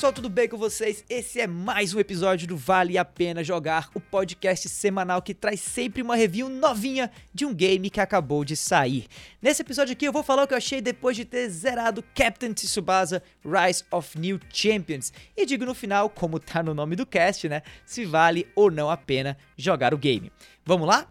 Pessoal, tudo bem com vocês? Esse é mais um episódio do Vale a Pena Jogar, o podcast semanal que traz sempre uma review novinha de um game que acabou de sair. Nesse episódio aqui eu vou falar o que eu achei depois de ter zerado Captain Tsubasa Rise of New Champions e digo no final, como tá no nome do cast, né, se vale ou não a pena jogar o game. Vamos lá?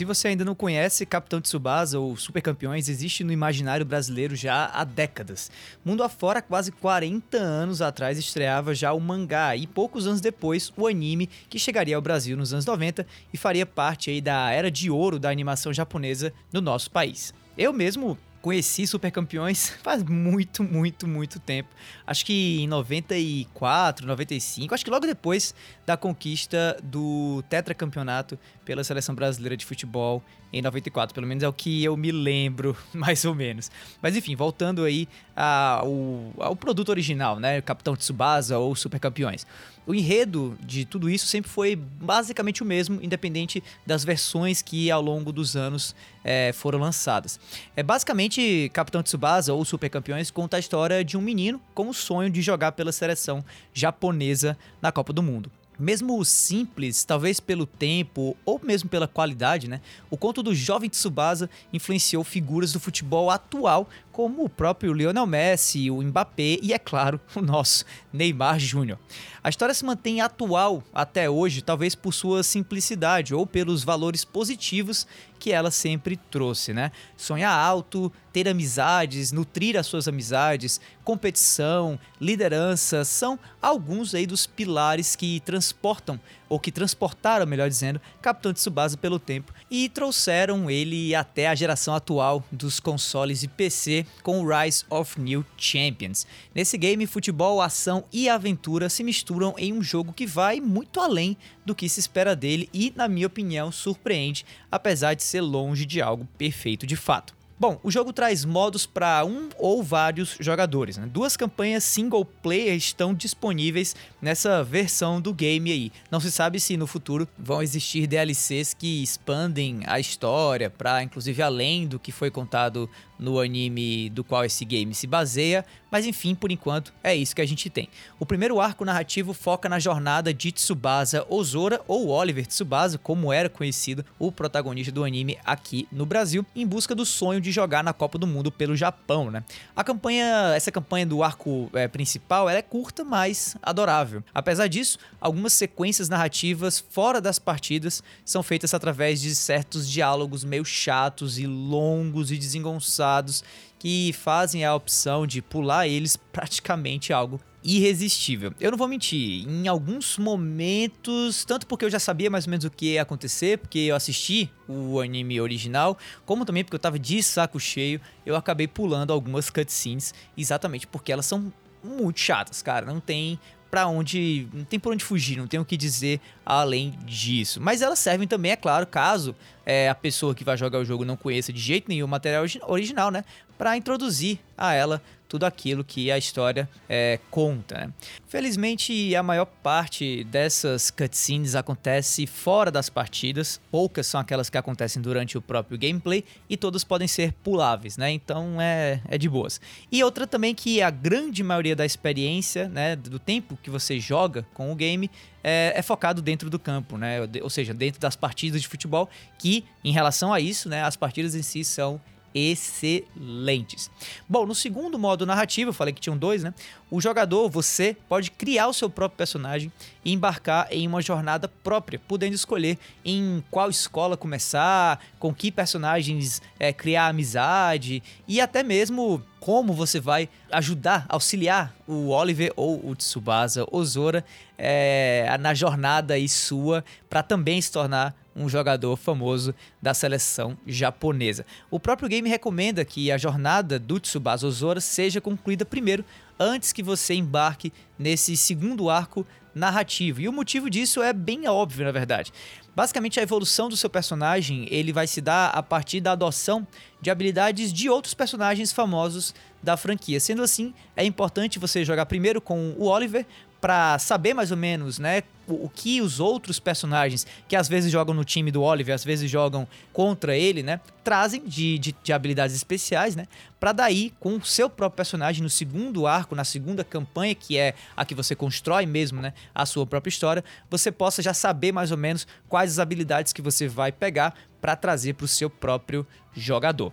Se você ainda não conhece, Capitão Tsubasa ou Super Campeões existe no imaginário brasileiro já há décadas. Mundo afora, quase 40 anos atrás, estreava já o mangá e poucos anos depois o anime, que chegaria ao Brasil nos anos 90 e faria parte aí da era de ouro da animação japonesa no nosso país. Eu mesmo conheci Super Campeões faz muito, muito, muito tempo. Acho que em 94, 95, acho que logo depois da conquista do tetracampeonato pela seleção brasileira de futebol em 94, pelo menos é o que eu me lembro, mais ou menos. Mas enfim, voltando aí ao, ao produto original, né, Capitão Tsubasa ou Super Campeões. O enredo de tudo isso sempre foi basicamente o mesmo, independente das versões que ao longo dos anos é, foram lançadas. É basicamente Capitão Tsubasa ou Super Campeões conta a história de um menino com o sonho de jogar pela seleção japonesa na Copa do Mundo mesmo simples, talvez pelo tempo ou mesmo pela qualidade, né? O conto do jovem Tsubasa influenciou figuras do futebol atual, como o próprio Lionel Messi, o Mbappé e, é claro, o nosso Neymar Júnior. A história se mantém atual até hoje, talvez por sua simplicidade ou pelos valores positivos que ela sempre trouxe, né? Sonhar alto, ter amizades, nutrir as suas amizades, competição, liderança, são alguns aí dos pilares que transportam ou que transportaram, melhor dizendo, Capitão Tsubasa pelo tempo e trouxeram ele até a geração atual dos consoles e PC com Rise of New Champions. Nesse game, futebol, ação e aventura se misturam em um jogo que vai muito além do que se espera dele e, na minha opinião, surpreende, apesar de ser longe de algo perfeito de fato. Bom, o jogo traz modos para um ou vários jogadores. Né? Duas campanhas single player estão disponíveis nessa versão do game aí. Não se sabe se no futuro vão existir DLCs que expandem a história para inclusive além do que foi contado no anime do qual esse game se baseia, mas enfim, por enquanto é isso que a gente tem. O primeiro arco narrativo foca na jornada de Tsubasa Ozora, ou Oliver Tsubasa, como era conhecido o protagonista do anime aqui no Brasil, em busca do sonho de jogar na Copa do Mundo pelo Japão, né? A campanha, essa campanha do arco é, principal, ela é curta, mas adorável. Apesar disso, algumas sequências narrativas fora das partidas são feitas através de certos diálogos meio chatos e longos e desengonçados que fazem a opção de pular eles praticamente algo irresistível. Eu não vou mentir, em alguns momentos, tanto porque eu já sabia mais ou menos o que ia acontecer, porque eu assisti o anime original, como também porque eu tava de saco cheio, eu acabei pulando algumas cutscenes, exatamente porque elas são muito chatas, cara. Não tem para onde. Não tem por onde fugir, não tem o que dizer além disso. Mas elas servem também, é claro, caso é, a pessoa que vai jogar o jogo não conheça de jeito nenhum o material original, né? Para introduzir a ela tudo aquilo que a história é, conta. Né? Felizmente, a maior parte dessas cutscenes acontece fora das partidas, poucas são aquelas que acontecem durante o próprio gameplay e todas podem ser puláveis, né? Então é, é de boas. E outra também que a grande maioria da experiência, né, do tempo que você joga com o game, é, é, focado dentro do campo, né? Ou seja, dentro das partidas de futebol, que em relação a isso, né, as partidas em si são excelentes. Bom, no segundo modo narrativo, eu falei que tinham dois, né? O jogador, você, pode criar o seu próprio personagem e embarcar em uma jornada própria, podendo escolher em qual escola começar, com que personagens é, criar amizade e até mesmo como você vai ajudar, auxiliar o Oliver ou o Tsubasa Ozora é, na jornada aí sua para também se tornar um jogador famoso da seleção japonesa. O próprio game recomenda que a jornada do Tsubasa Ozora seja concluída primeiro, antes que você embarque nesse segundo arco narrativo. E o motivo disso é bem óbvio, na verdade. Basicamente, a evolução do seu personagem ele vai se dar a partir da adoção de habilidades de outros personagens famosos da franquia. Sendo assim, é importante você jogar primeiro com o Oliver para saber mais ou menos, né, o, que os outros personagens que às vezes jogam no time do Oliver, às vezes jogam contra ele, né, trazem de, de, de habilidades especiais, né, para daí com o seu próprio personagem no segundo arco, na segunda campanha, que é a que você constrói mesmo, né, a sua própria história, você possa já saber mais ou menos quais as habilidades que você vai pegar para trazer para o seu próprio jogador.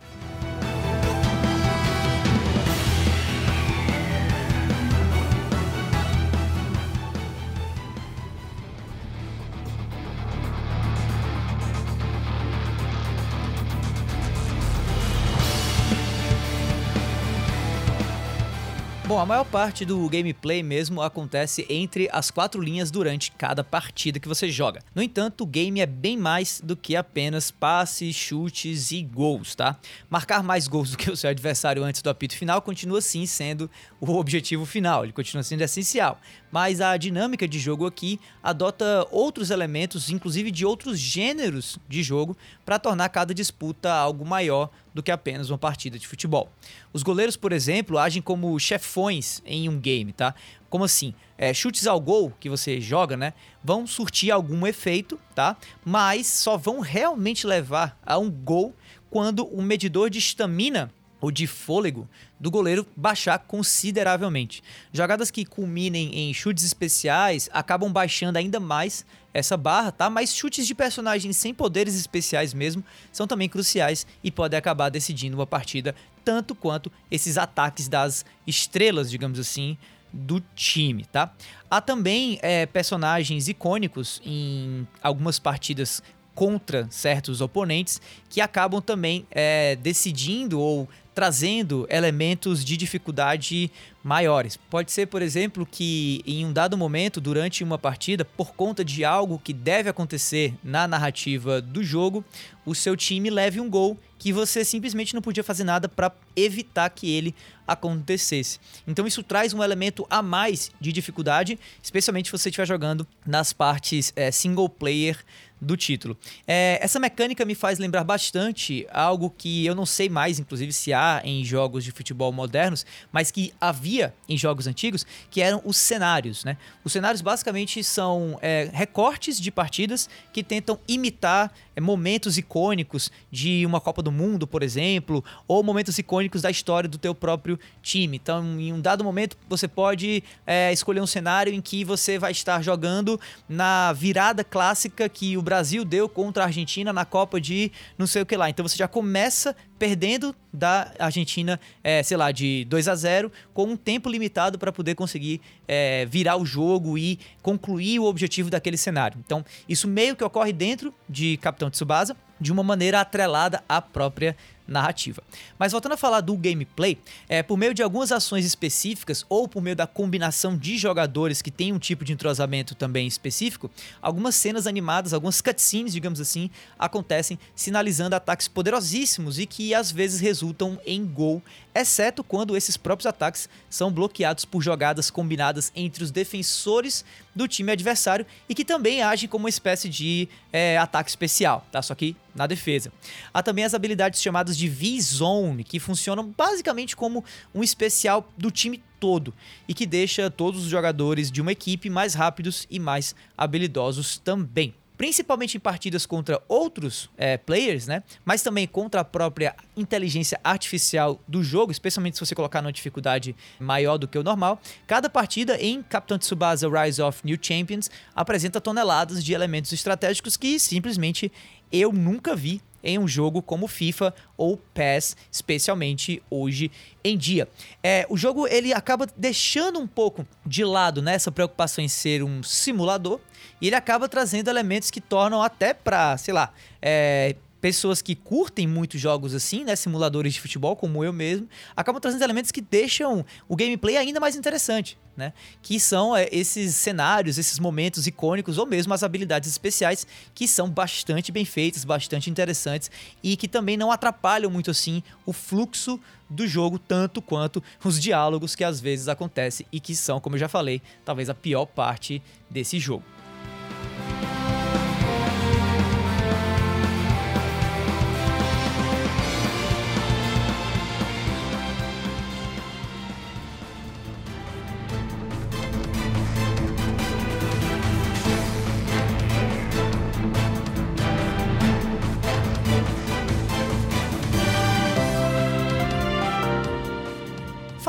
Bom, a maior parte do gameplay mesmo acontece entre as quatro linhas durante cada partida que você joga. No entanto, o game é bem mais do que apenas passes, chutes e gols, tá? Marcar mais gols do que o seu adversário antes do apito final continua sim sendo o objetivo final, ele continua sendo essencial. Mas a dinâmica de jogo aqui adota outros elementos, inclusive de outros gêneros de jogo, para tornar cada disputa algo maior do que apenas uma partida de futebol. Os goleiros, por exemplo, agem como chefões em um game, tá? Como assim? É, chutes ao gol que você joga, né? Vão surtir algum efeito, tá? Mas só vão realmente levar a um gol quando o medidor de estamina ou de fôlego do goleiro baixar consideravelmente. Jogadas que culminem em chutes especiais acabam baixando ainda mais essa barra, tá? Mas chutes de personagens sem poderes especiais mesmo são também cruciais e podem acabar decidindo uma partida tanto quanto esses ataques das estrelas, digamos assim, do time, tá? Há também é, personagens icônicos em algumas partidas contra certos oponentes que acabam também é, decidindo ou trazendo elementos de dificuldade maiores. Pode ser, por exemplo, que em um dado momento, durante uma partida, por conta de algo que deve acontecer na narrativa do jogo, o seu time leve um gol que você simplesmente não podia fazer nada para evitar que ele acontecesse. Então isso traz um elemento a mais de dificuldade, especialmente se você estiver jogando nas partes é, single player do título. É, essa mecânica me faz lembrar bastante algo que eu não sei mais, inclusive, se há em jogos de futebol modernos, mas que havia em jogos antigos, que eram os cenários. Né? Os cenários basicamente são é, recortes de partidas que tentam imitar momentos icônicos de uma Copa do Mundo, por exemplo, ou momentos icônicos da história do teu próprio time. Então, em um dado momento, você pode é, escolher um cenário em que você vai estar jogando na virada clássica que o Brasil deu contra a Argentina na Copa de não sei o que lá. Então você já começa perdendo da Argentina, é, sei lá, de 2 a 0 com um tempo limitado para poder conseguir é, virar o jogo e concluir o objetivo daquele cenário. Então, isso meio que ocorre dentro de Capitão Tsubasa, de uma maneira atrelada à própria narrativa. Mas voltando a falar do gameplay, é, por meio de algumas ações específicas ou por meio da combinação de jogadores que tem um tipo de entrosamento também específico, algumas cenas animadas, algumas cutscenes, digamos assim, acontecem sinalizando ataques poderosíssimos e que às vezes resultam em gol, exceto quando esses próprios ataques são bloqueados por jogadas combinadas entre os defensores do time adversário e que também agem como uma espécie de é, ataque especial, tá? Só que na defesa. Há também as habilidades chamadas de V-Zone, que funcionam basicamente como um especial do time todo e que deixa todos os jogadores de uma equipe mais rápidos e mais habilidosos também principalmente em partidas contra outros é, players, né? Mas também contra a própria inteligência artificial do jogo, especialmente se você colocar numa dificuldade maior do que o normal. Cada partida em Capitão Tsubasa Rise of New Champions apresenta toneladas de elementos estratégicos que simplesmente eu nunca vi em um jogo como FIFA ou PES, especialmente hoje em dia. É, o jogo ele acaba deixando um pouco de lado nessa né, preocupação em ser um simulador e ele acaba trazendo elementos que tornam até para, sei lá, é, pessoas que curtem muito jogos assim, né, simuladores de futebol, como eu mesmo, acabam trazendo elementos que deixam o gameplay ainda mais interessante, né? Que são é, esses cenários, esses momentos icônicos ou mesmo as habilidades especiais que são bastante bem feitas, bastante interessantes e que também não atrapalham muito assim o fluxo do jogo tanto quanto os diálogos que às vezes acontecem e que são, como eu já falei, talvez a pior parte desse jogo.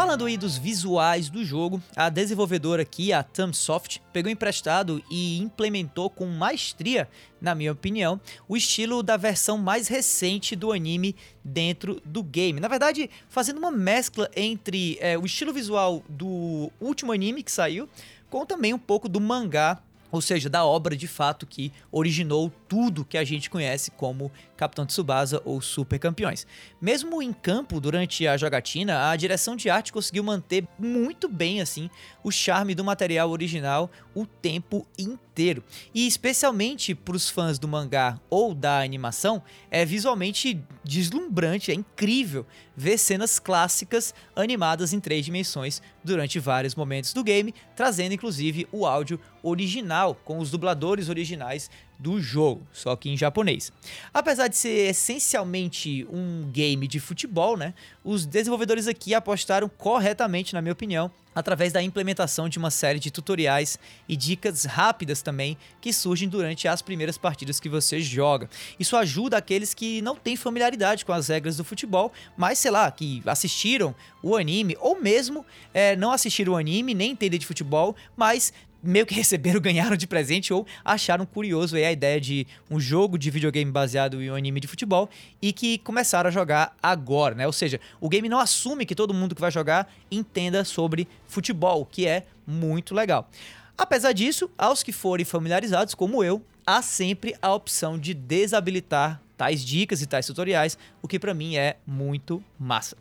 Falando aí dos visuais do jogo, a desenvolvedora aqui, a Thumbsoft, pegou emprestado e implementou com maestria, na minha opinião, o estilo da versão mais recente do anime dentro do game. Na verdade, fazendo uma mescla entre é, o estilo visual do último anime que saiu, com também um pouco do mangá ou seja, da obra de fato que originou tudo que a gente conhece como Capitão Tsubasa ou Super Campeões. Mesmo em campo, durante a jogatina, a direção de arte conseguiu manter muito bem assim o charme do material original o tempo inteiro. E especialmente para os fãs do mangá ou da animação, é visualmente deslumbrante, é incrível ver cenas clássicas animadas em três dimensões durante vários momentos do game, trazendo inclusive o áudio original com os dubladores originais do jogo, só que em japonês. Apesar de ser essencialmente um game de futebol, né, os desenvolvedores aqui apostaram corretamente, na minha opinião, através da implementação de uma série de tutoriais e dicas rápidas também que surgem durante as primeiras partidas que você joga. Isso ajuda aqueles que não têm familiaridade com as regras do futebol, mas sei lá, que assistiram o anime ou mesmo é, não assistiram o anime, nem entendem de futebol, mas meio que receberam, ganharam de presente ou acharam curioso a ideia de um jogo de videogame baseado em um anime de futebol e que começaram a jogar agora, né? Ou seja, o game não assume que todo mundo que vai jogar entenda sobre futebol, que é muito legal. Apesar disso, aos que forem familiarizados, como eu, há sempre a opção de desabilitar tais dicas e tais tutoriais, o que para mim é muito massa.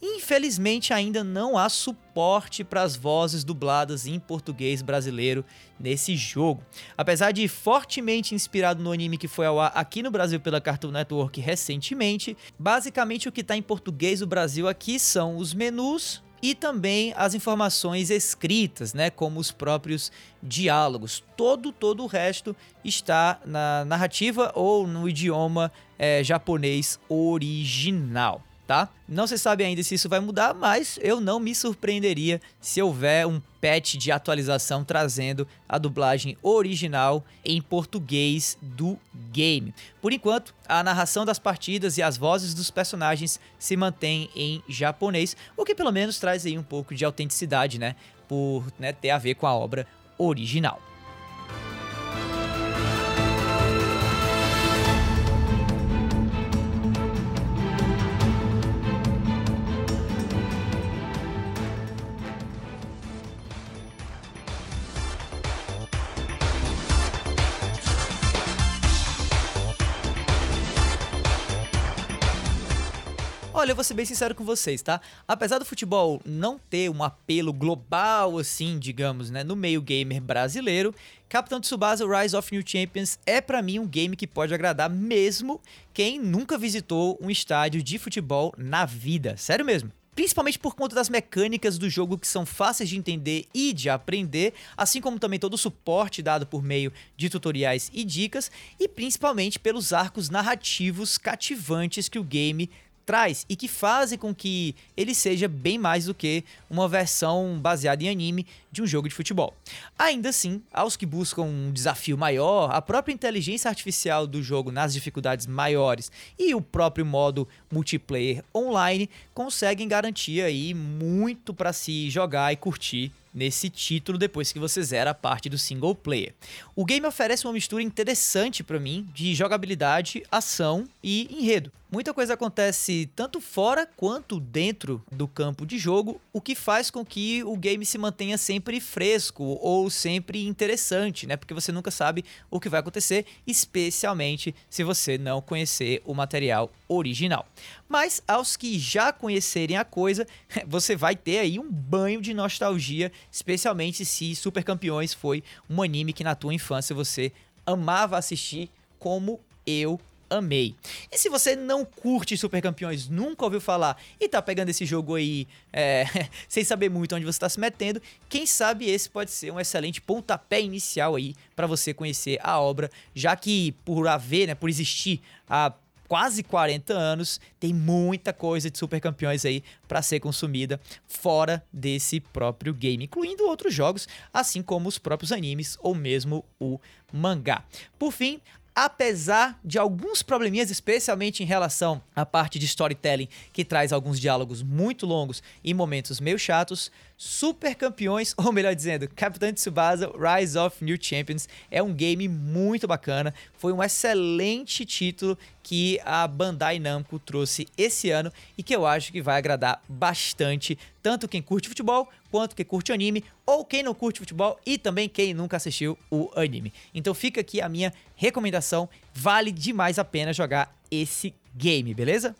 Infelizmente ainda não há suporte para as vozes dubladas em português brasileiro nesse jogo. Apesar de fortemente inspirado no anime que foi ao ar aqui no Brasil pela Cartoon Network recentemente, basicamente o que está em português do Brasil aqui são os menus, e também as informações escritas, né, como os próprios diálogos. Todo todo o resto está na narrativa ou no idioma é, japonês original tá? Não se sabe ainda se isso vai mudar, mas eu não me surpreenderia se houver um patch de atualização trazendo a dublagem original em português do game. Por enquanto, a narração das partidas e as vozes dos personagens se mantém em japonês, o que pelo menos traz aí um pouco de autenticidade, né? Por né, ter a ver com a obra original. Vou ser bem sincero com vocês, tá? Apesar do futebol não ter um apelo global, assim, digamos, né, no meio gamer brasileiro, Capitão Tsubasa Rise of New Champions é para mim um game que pode agradar mesmo quem nunca visitou um estádio de futebol na vida. Sério mesmo principalmente por conta das mecânicas do jogo que são fáceis de entender e de aprender, assim como também todo o suporte dado por meio de tutoriais e dicas, e principalmente pelos arcos narrativos cativantes que o game traz e que fazem com que ele seja bem mais do que uma versão baseada em anime de um jogo de futebol. Ainda assim, aos que buscam um desafio maior, a própria inteligência artificial do jogo nas dificuldades maiores e o próprio modo multiplayer online conseguem garantir aí muito para se jogar e curtir nesse título depois que você zera a parte do single player. O game oferece uma mistura interessante para mim de jogabilidade, ação e enredo. Muita coisa acontece tanto fora quanto dentro do campo de jogo, o que faz com que o game se mantenha sempre fresco ou sempre interessante, né? Porque você nunca sabe o que vai acontecer, especialmente se você não conhecer o material original. Mas aos que já conhecerem a coisa, você vai ter aí um banho de nostalgia, especialmente se Super Campeões foi um anime que na tua infância você amava assistir como eu amei. E se você não curte Super Campeões, nunca ouviu falar e tá pegando esse jogo aí é, sem saber muito onde você tá se metendo, quem sabe esse pode ser um excelente pontapé inicial aí para você conhecer a obra, já que por haver, né, por existir há quase 40 anos, tem muita coisa de Super Campeões aí para ser consumida fora desse próprio game, incluindo outros jogos, assim como os próprios animes ou mesmo o mangá. Por fim, apesar de alguns probleminhas, especialmente em relação à parte de storytelling, que traz alguns diálogos muito longos e momentos meio chatos, Super Campeões, ou melhor dizendo, Capitão Tsubasa Rise of New Champions é um game muito bacana, foi um excelente título que a Bandai Namco trouxe esse ano e que eu acho que vai agradar bastante tanto quem curte futebol quanto quem curte anime ou quem não curte futebol e também quem nunca assistiu o anime. Então fica aqui a minha recomendação, vale demais a pena jogar esse game, beleza?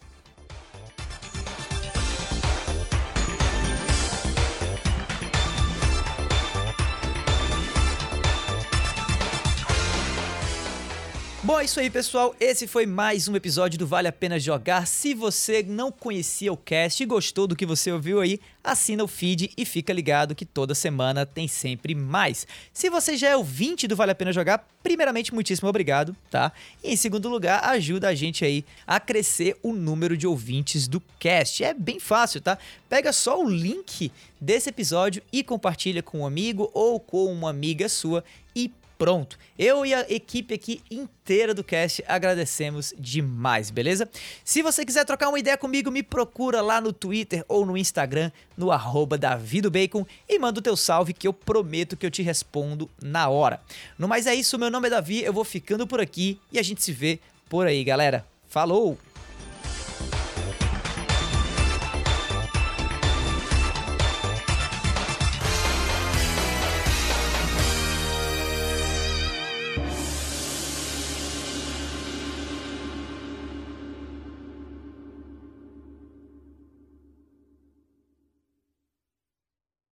Bom, é isso aí, pessoal. Esse foi mais um episódio do Vale a Pena Jogar. Se você não conhecia o cast e gostou do que você ouviu aí, assina o feed e fica ligado que toda semana tem sempre mais. Se você já é ouvinte do Vale a Pena Jogar, primeiramente, muitíssimo obrigado, tá? E em segundo lugar, ajuda a gente aí a crescer o número de ouvintes do cast. É bem fácil, tá? Pega só o link desse episódio e compartilha com um amigo ou com uma amiga sua e pronto. Eu e a equipe aqui inteira do cast agradecemos demais, beleza? Se você quiser trocar uma ideia comigo, me procura lá no Twitter ou no Instagram, no arroba Davidobacon e manda o teu salve que eu prometo que eu te respondo na hora. No mais é isso, meu nome é Davi, eu vou ficando por aqui e a gente se vê por aí, galera. Falou!